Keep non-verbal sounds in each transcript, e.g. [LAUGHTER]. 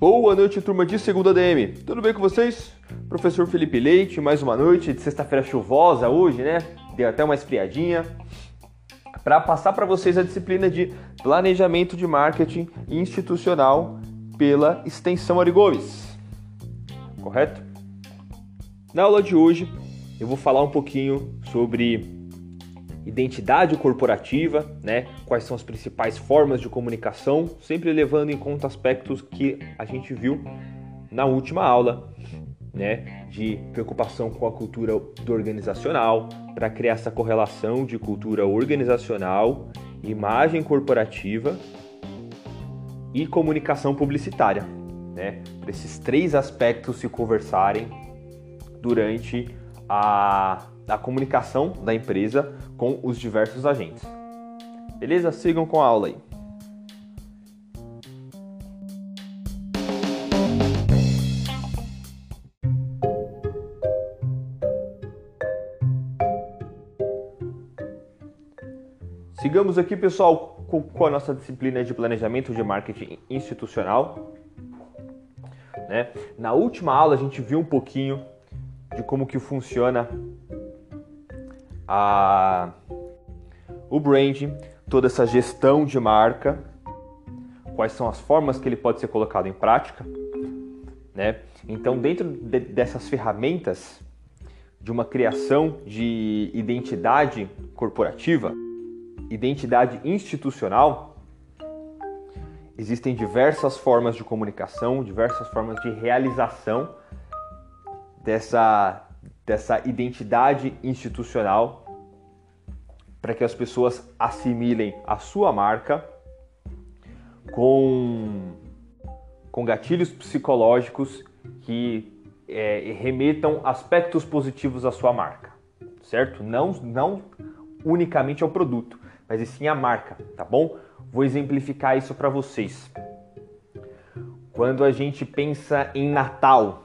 Boa noite, turma de segunda DM. Tudo bem com vocês? Professor Felipe Leite, mais uma noite de sexta-feira chuvosa hoje, né? Deu até uma esfriadinha. Para passar para vocês a disciplina de Planejamento de Marketing Institucional pela Extensão Arigoves. Correto? Na aula de hoje, eu vou falar um pouquinho sobre identidade corporativa, né? Quais são as principais formas de comunicação, sempre levando em conta aspectos que a gente viu na última aula, né? De preocupação com a cultura organizacional, para criar essa correlação de cultura organizacional, imagem corporativa e comunicação publicitária, né? Para esses três aspectos se conversarem durante a, a comunicação da empresa com os diversos agentes. Beleza? Sigam com a aula aí. Sigamos aqui, pessoal, com a nossa disciplina de planejamento de marketing institucional. Né? Na última aula a gente viu um pouquinho de como que funciona a, o branding, toda essa gestão de marca, quais são as formas que ele pode ser colocado em prática, né? Então, dentro de, dessas ferramentas de uma criação de identidade corporativa, identidade institucional, existem diversas formas de comunicação, diversas formas de realização dessa, dessa identidade institucional para que as pessoas assimilem a sua marca com, com gatilhos psicológicos que é, remetam aspectos positivos à sua marca, certo? Não, não unicamente ao produto, mas sim à marca, tá bom? Vou exemplificar isso para vocês. Quando a gente pensa em Natal,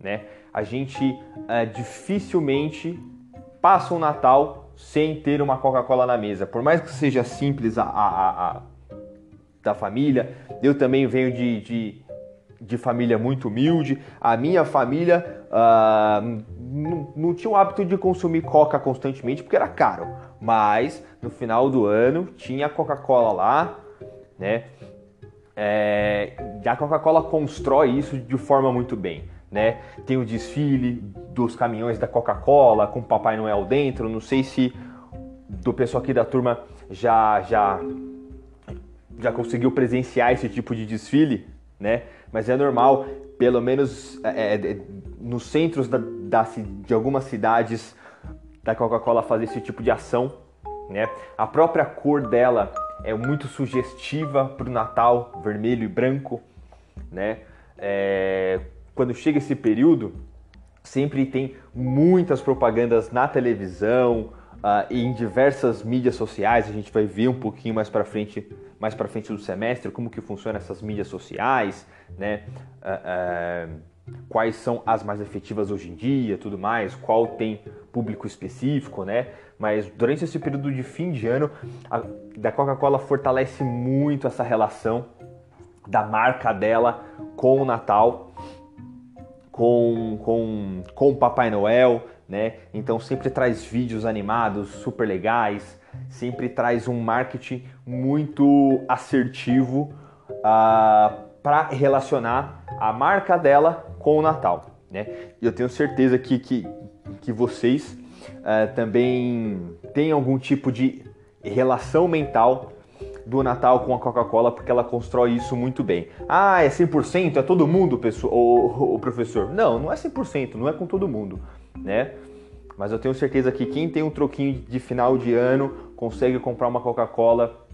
né? A gente uh, dificilmente passa um Natal sem ter uma Coca-Cola na mesa. Por mais que seja simples a, a, a da família, eu também venho de, de, de, família muito humilde. A minha família uh, não, não tinha o hábito de consumir Coca constantemente porque era caro. Mas no final do ano tinha Coca-Cola lá, né? É, a Coca-Cola constrói isso de forma muito bem né? Tem o desfile dos caminhões da Coca-Cola com Papai Noel dentro. Não sei se do pessoal aqui da turma já já já conseguiu presenciar esse tipo de desfile, né? Mas é normal, pelo menos é, é, nos centros da, da, de algumas cidades da Coca-Cola fazer esse tipo de ação, né? A própria cor dela é muito sugestiva para o Natal, vermelho e branco, né? É, quando chega esse período, sempre tem muitas propagandas na televisão uh, e em diversas mídias sociais. A gente vai ver um pouquinho mais para frente, mais para frente do semestre, como que funciona essas mídias sociais, né? Uh, uh, quais são as mais efetivas hoje em dia, tudo mais, qual tem público específico, né? Mas durante esse período de fim de ano, a da Coca-Cola fortalece muito essa relação da marca dela com o Natal com, com, com o Papai Noel, né? Então sempre traz vídeos animados super legais, sempre traz um marketing muito assertivo uh, ah, para relacionar a marca dela com o Natal, né? Eu tenho certeza que, que, que vocês uh, também têm algum tipo de relação mental do Natal com a Coca-Cola porque ela constrói isso muito bem. Ah, é 100%? É todo mundo, pessoal, o, o professor? Não, não é 100%, não é com todo mundo, né? Mas eu tenho certeza que quem tem um troquinho de final de ano consegue comprar uma Coca-Cola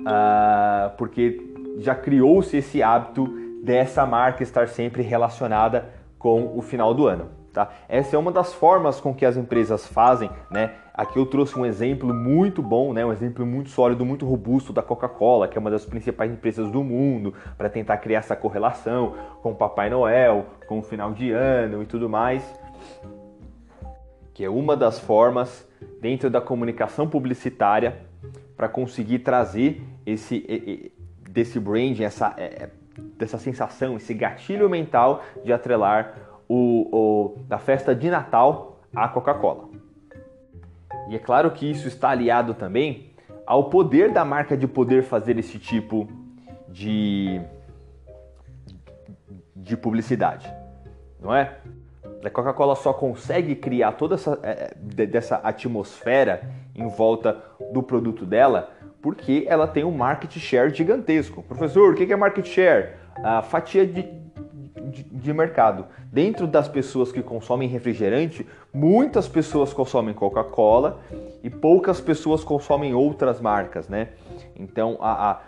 uh, porque já criou-se esse hábito dessa marca estar sempre relacionada com o final do ano. Tá? Essa é uma das formas com que as empresas fazem, né? Aqui eu trouxe um exemplo muito bom, né? um exemplo muito sólido, muito robusto da Coca-Cola, que é uma das principais empresas do mundo, para tentar criar essa correlação com o Papai Noel, com o final de ano e tudo mais. Que é uma das formas dentro da comunicação publicitária para conseguir trazer esse desse branding, essa é, dessa sensação, esse gatilho mental de atrelar o, o da festa de Natal à Coca-Cola. E é claro que isso está aliado também ao poder da marca de poder fazer esse tipo de, de publicidade, não é? A Coca-Cola só consegue criar toda essa é, é dessa atmosfera em volta do produto dela porque ela tem um market share gigantesco. Professor, o que é market share? A fatia de, de, de, mercado. Dentro das pessoas que consomem refrigerante, muitas pessoas consomem Coca-Cola e poucas pessoas consomem outras marcas, né? Então, a, a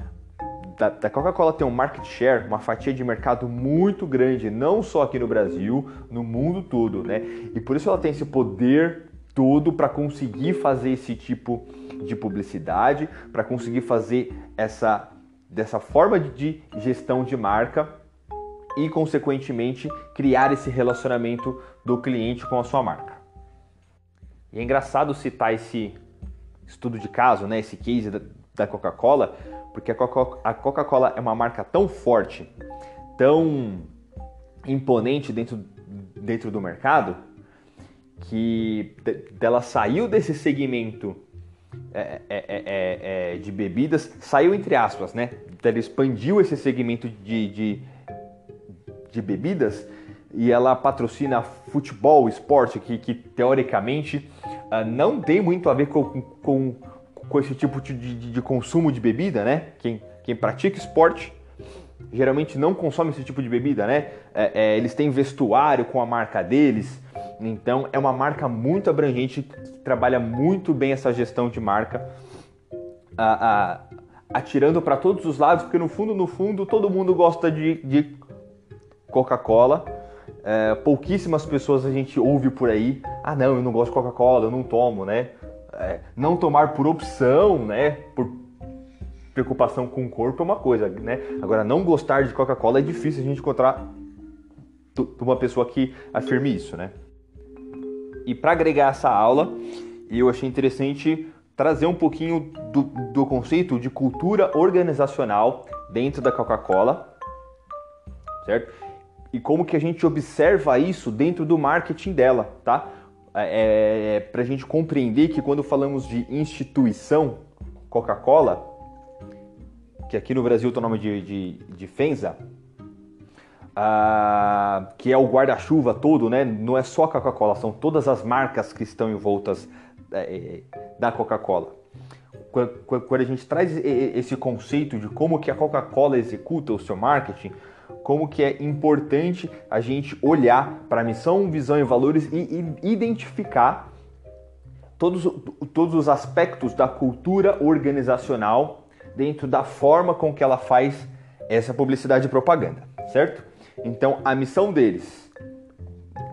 da, da Coca-Cola tem um market share, uma fatia de mercado muito grande, não só aqui no Brasil, no mundo todo, né? E por isso ela tem esse poder todo para conseguir fazer esse tipo de publicidade, para conseguir fazer essa dessa forma de gestão de marca e consequentemente criar esse relacionamento do cliente com a sua marca. E é engraçado citar esse estudo de caso, né, esse case da Coca-Cola, porque a Coca-Cola é uma marca tão forte, tão imponente dentro, dentro do mercado, que dela saiu desse segmento é é, é, é, é, de bebidas, saiu entre aspas, né? Ela expandiu esse segmento de, de, de bebidas e ela patrocina futebol, esporte, que, que teoricamente uh, não tem muito a ver com, com, com esse tipo de, de, de, consumo de bebida, né? Quem, quem pratica esporte geralmente não consome esse tipo de bebida, né? É, é, eles têm vestuário com a marca deles, então é uma marca muito abrangente que trabalha muito bem essa gestão de marca, a, a, atirando para todos os lados, porque no fundo, no fundo, todo mundo gosta de, de Coca-Cola. É, pouquíssimas pessoas a gente ouve por aí, ah não, eu não gosto de Coca-Cola, eu não tomo, né? É, não tomar por opção, né? Por preocupação com o corpo é uma coisa, né? Agora, não gostar de Coca-Cola é difícil a gente encontrar uma pessoa que afirme isso, né? E para agregar essa aula, eu achei interessante trazer um pouquinho do, do conceito de cultura organizacional dentro da Coca-Cola, certo? E como que a gente observa isso dentro do marketing dela, tá? É, é, para a gente compreender que quando falamos de instituição Coca-Cola, que aqui no Brasil tem o nome de, de, de FENSA, ah, que é o guarda-chuva todo, né? Não é só a Coca-Cola, são todas as marcas que estão envoltas é, da Coca-Cola. Quando a gente traz esse conceito de como que a Coca-Cola executa o seu marketing, como que é importante a gente olhar para a missão, visão e valores e, e identificar todos, todos os aspectos da cultura organizacional dentro da forma com que ela faz essa publicidade e propaganda, certo? Então, a missão deles,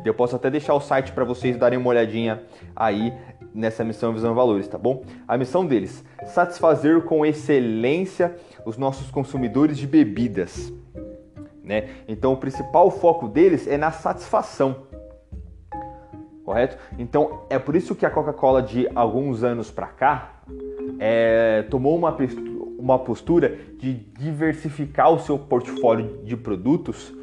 eu posso até deixar o site para vocês darem uma olhadinha aí nessa missão Visão e Valores, tá bom? A missão deles, satisfazer com excelência os nossos consumidores de bebidas, né? Então, o principal foco deles é na satisfação, correto? Então, é por isso que a Coca-Cola de alguns anos para cá é, tomou uma, uma postura de diversificar o seu portfólio de produtos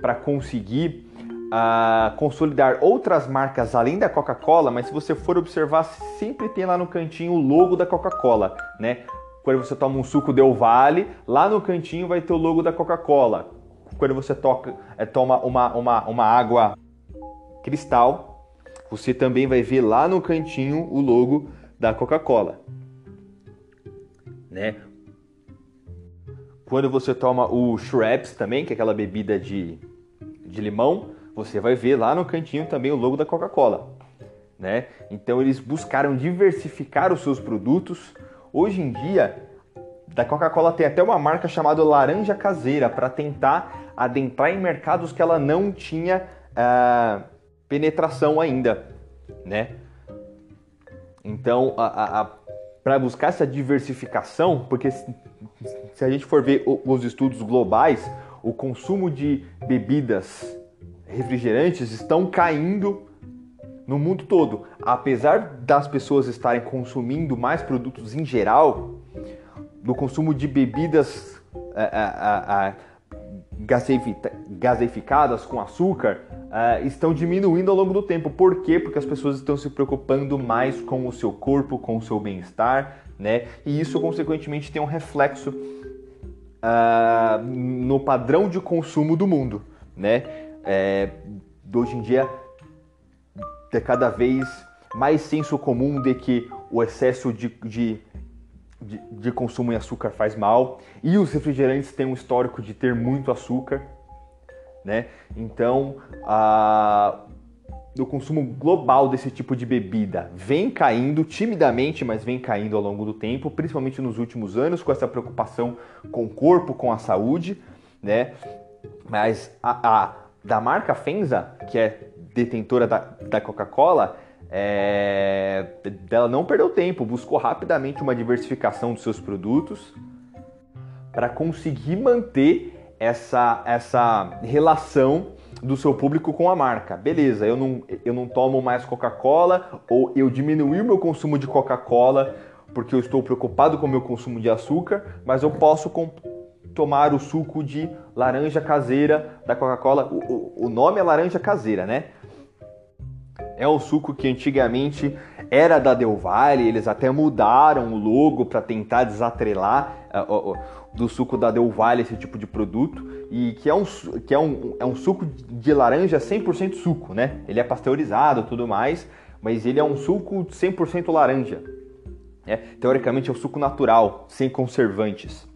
para conseguir uh, consolidar outras marcas além da Coca-Cola, mas se você for observar, sempre tem lá no cantinho o logo da Coca-Cola, né? Quando você toma um suco Del Vale, lá no cantinho vai ter o logo da Coca-Cola. Quando você toca, é, toma uma, uma, uma água cristal, você também vai ver lá no cantinho o logo da Coca-Cola. Né? Quando você toma o Schweppes também, que é aquela bebida de, de limão, você vai ver lá no cantinho também o logo da Coca-Cola. Né? Então eles buscaram diversificar os seus produtos. Hoje em dia, da Coca-Cola tem até uma marca chamada Laranja Caseira para tentar adentrar em mercados que ela não tinha uh, penetração ainda, né? Então, para buscar essa diversificação, porque se a gente for ver os estudos globais, o consumo de bebidas refrigerantes estão caindo no mundo todo. apesar das pessoas estarem consumindo mais produtos em geral, no consumo de bebidas a, a, a, gaseificadas com açúcar estão diminuindo ao longo do tempo. Por quê? Porque as pessoas estão se preocupando mais com o seu corpo, com o seu bem-estar, né? E isso, consequentemente, tem um reflexo no padrão de consumo do mundo, né? É, hoje em dia, é cada vez mais senso comum de que o excesso de, de de, de, consumo em açúcar faz mal e os refrigerantes têm um histórico de ter muito açúcar, né? Então, a, o consumo global desse tipo de bebida vem caindo timidamente, mas vem caindo ao longo do tempo, principalmente nos últimos anos, com essa preocupação com o corpo, com a saúde, né? Mas a, a da marca Fenza, que é detentora da, da Coca-Cola, é, ela não perdeu tempo, buscou rapidamente uma diversificação dos seus produtos para conseguir manter essa, essa relação do seu público com a marca. Beleza, eu não, eu não tomo mais Coca-Cola ou eu diminui o meu consumo de Coca-Cola porque eu estou preocupado com o meu consumo de açúcar, mas eu posso tomar o suco de laranja caseira da Coca-Cola. O, o, o nome é laranja caseira, né? É o suco que antigamente era da Del Valle, eles até mudaram o logo para tentar desatrelar uh, uh, do suco da Del Valle esse tipo de produto e que é um, que é um, é um suco de laranja 100% suco, né? Ele é pasteurizado tudo mais, mas ele é um suco 100% laranja. É, teoricamente é um suco natural, sem conservantes.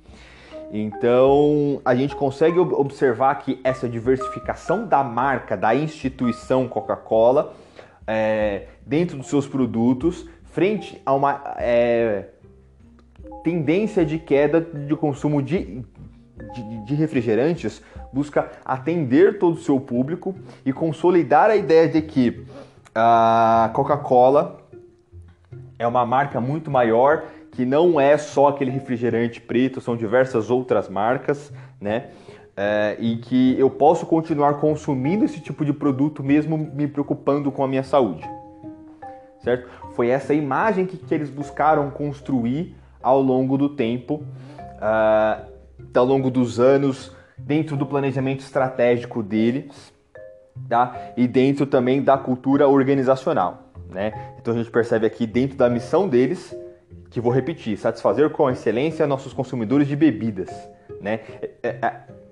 Então a gente consegue observar que essa diversificação da marca, da instituição Coca-Cola, é, dentro dos seus produtos frente a uma é, tendência de queda de consumo de, de, de, refrigerantes, busca atender todo o seu público e consolidar a ideia de que a Coca-Cola é uma marca muito maior, que não é só aquele refrigerante preto, são diversas outras marcas, né? É, e que eu posso continuar consumindo esse tipo de produto mesmo me preocupando com a minha saúde. Certo? Foi essa imagem que, que eles buscaram construir ao longo do tempo, uh, ao longo dos anos, dentro do planejamento estratégico deles, tá? E dentro também da cultura organizacional, né? Então a gente percebe aqui dentro da missão deles, que vou repetir, satisfazer com excelência nossos consumidores de bebidas, né?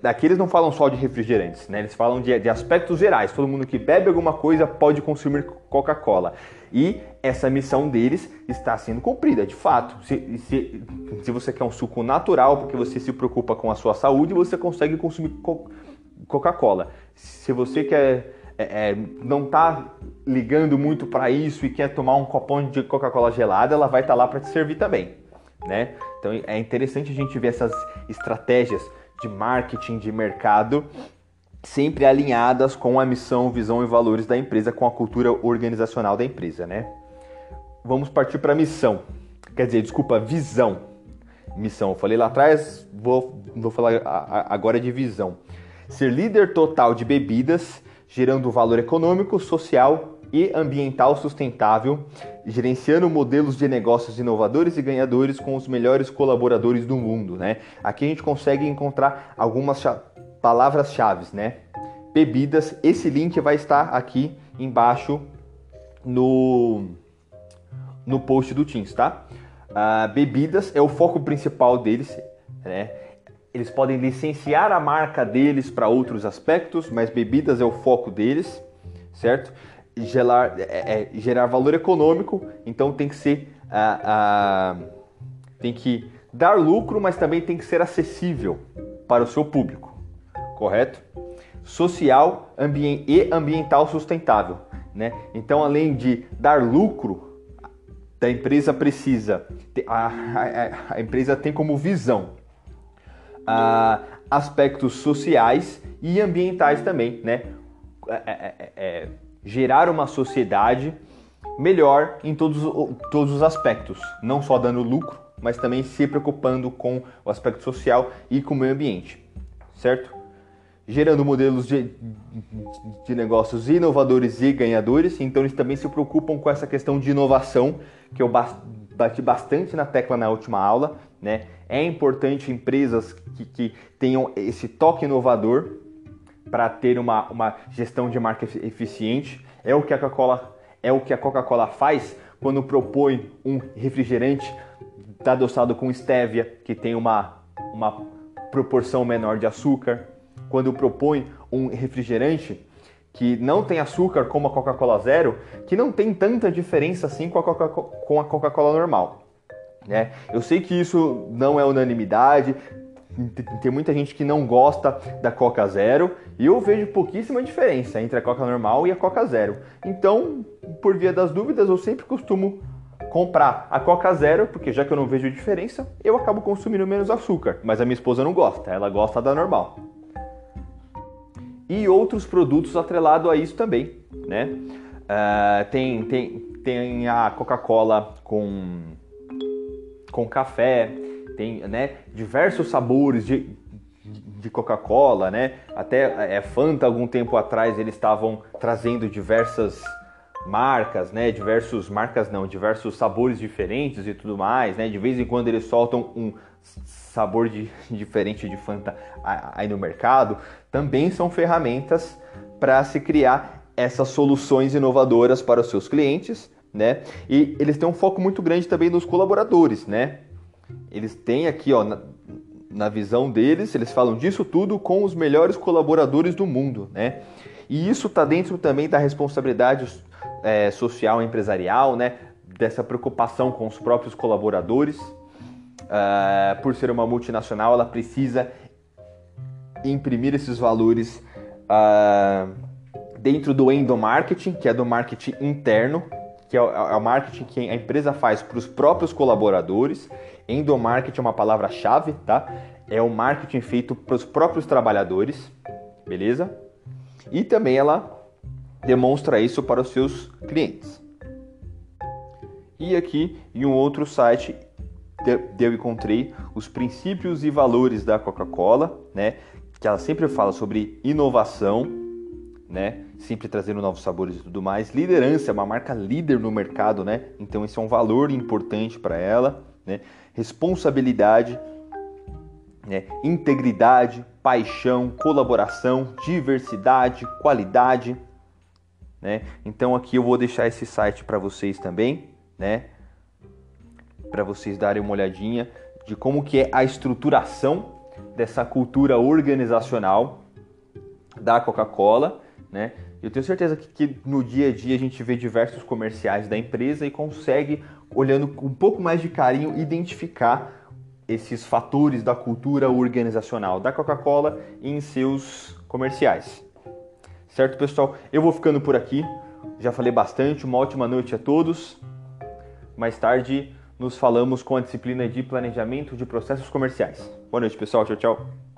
Daqui eles não falam só de refrigerantes, né? Eles falam de, de aspectos gerais. Todo mundo que bebe alguma coisa pode consumir Coca-Cola. E essa missão deles está sendo cumprida, de fato. Se, se, se, você quer um suco natural, porque você se preocupa com a sua saúde, você consegue consumir Coca-Cola. Se você quer é, é, não está ligando muito para isso e quer tomar um copão de Coca-Cola gelada, ela vai estar tá lá para te servir também, né? Então é interessante a gente ver essas estratégias de marketing, de mercado, sempre alinhadas com a missão, visão e valores da empresa, com a cultura organizacional da empresa, né? Vamos partir para a missão. Quer dizer, desculpa, visão. Missão, eu falei lá atrás, vou, vou falar agora de visão. Ser líder total de bebidas, gerando valor econômico, social e ambiental sustentável, gerenciando modelos de negócios inovadores e ganhadores com os melhores colaboradores do mundo, né? Aqui a gente consegue encontrar algumas palavras-chave, né? Bebidas, esse link vai estar aqui embaixo no, no post do Teams, tá? Uh, bebidas é o foco principal deles, né? Eles podem licenciar a marca deles para outros aspectos, mas bebidas é o foco deles, certo? Gerar, é, é, gerar valor econômico, então tem que ser a, tem que dar lucro, mas também tem que ser acessível para o seu público, correto? Social e ambiental sustentável, né? Então, além de dar lucro, a empresa precisa, a, a, a empresa tem como visão aspectos sociais e ambientais também, né? É, é, é, é gerar uma sociedade melhor em todos, todos os aspectos, não só dando lucro, mas também se preocupando com o aspecto social e com o meio ambiente, certo? gerando modelos de, de negócios inovadores e ganhadores. Então eles também se preocupam com essa questão de inovação, que eu bati bastante na tecla na última aula. Né? É importante empresas que, que tenham esse toque inovador para ter uma, uma gestão de marca eficiente. É o que a Coca-Cola é o que a Coca-Cola faz quando propõe um refrigerante adoçado com stevia, que tem uma, uma proporção menor de açúcar quando propõe um refrigerante que não tem açúcar como a Coca-Cola Zero, que não tem tanta diferença assim com a Coca-Cola normal. Né? Eu sei que isso não é unanimidade, tem muita gente que não gosta da Coca Zero e eu vejo pouquíssima diferença entre a Coca normal e a Coca Zero. Então, por via das dúvidas, eu sempre costumo comprar a Coca Zero, porque já que eu não vejo diferença, eu acabo consumindo menos açúcar. Mas a minha esposa não gosta, ela gosta da normal e outros produtos atrelados a isso também, né? Uh, tem, tem, tem a Coca-Cola com, com café, tem né, diversos sabores de, de Coca-Cola, né? Até é, Fanta, algum tempo atrás, eles estavam trazendo diversas marcas, né? Diversos marcas não, diversos sabores diferentes e tudo mais, né? De vez em quando eles soltam um sabor de, [LAUGHS] diferente de Fanta aí no mercado, também são ferramentas para se criar essas soluções inovadoras para os seus clientes, né? E eles têm um foco muito grande também nos colaboradores, né? Eles têm aqui, ó, na, na visão deles, eles falam disso tudo com os melhores colaboradores do mundo, né? E isso está dentro também da responsabilidade é, social empresarial, né? Dessa preocupação com os próprios colaboradores, uh, por ser uma multinacional, ela precisa imprimir esses valores uh, dentro do endomarketing, que é do marketing interno, que é o, é o marketing que a empresa faz para os próprios colaboradores. Endomarketing é uma palavra-chave, tá? É o marketing feito para os próprios trabalhadores, beleza? E também ela demonstra isso para os seus clientes. E aqui em um outro site eu encontrei os princípios e valores da Coca-Cola, né? Que ela sempre fala sobre inovação, né? Sempre trazendo novos sabores e tudo mais. Liderança, é uma marca líder no mercado, né? Então esse é um valor importante para ela, né? Responsabilidade, né? integridade, paixão, colaboração, diversidade, qualidade, né? Então aqui eu vou deixar esse site para vocês também, né? para vocês darem uma olhadinha de como que é a estruturação dessa cultura organizacional da Coca-Cola, né? Eu tenho certeza que, que, no dia a dia a gente vê diversos comerciais da empresa e consegue, olhando com um pouco mais de carinho, identificar esses fatores da cultura organizacional da Coca-Cola em seus comerciais. Certo, pessoal? Eu vou ficando por aqui. Já falei bastante. Uma ótima noite a todos. Mais tarde nos falamos com a disciplina de planejamento de processos comerciais. Boa noite, pessoal. Tchau, tchau.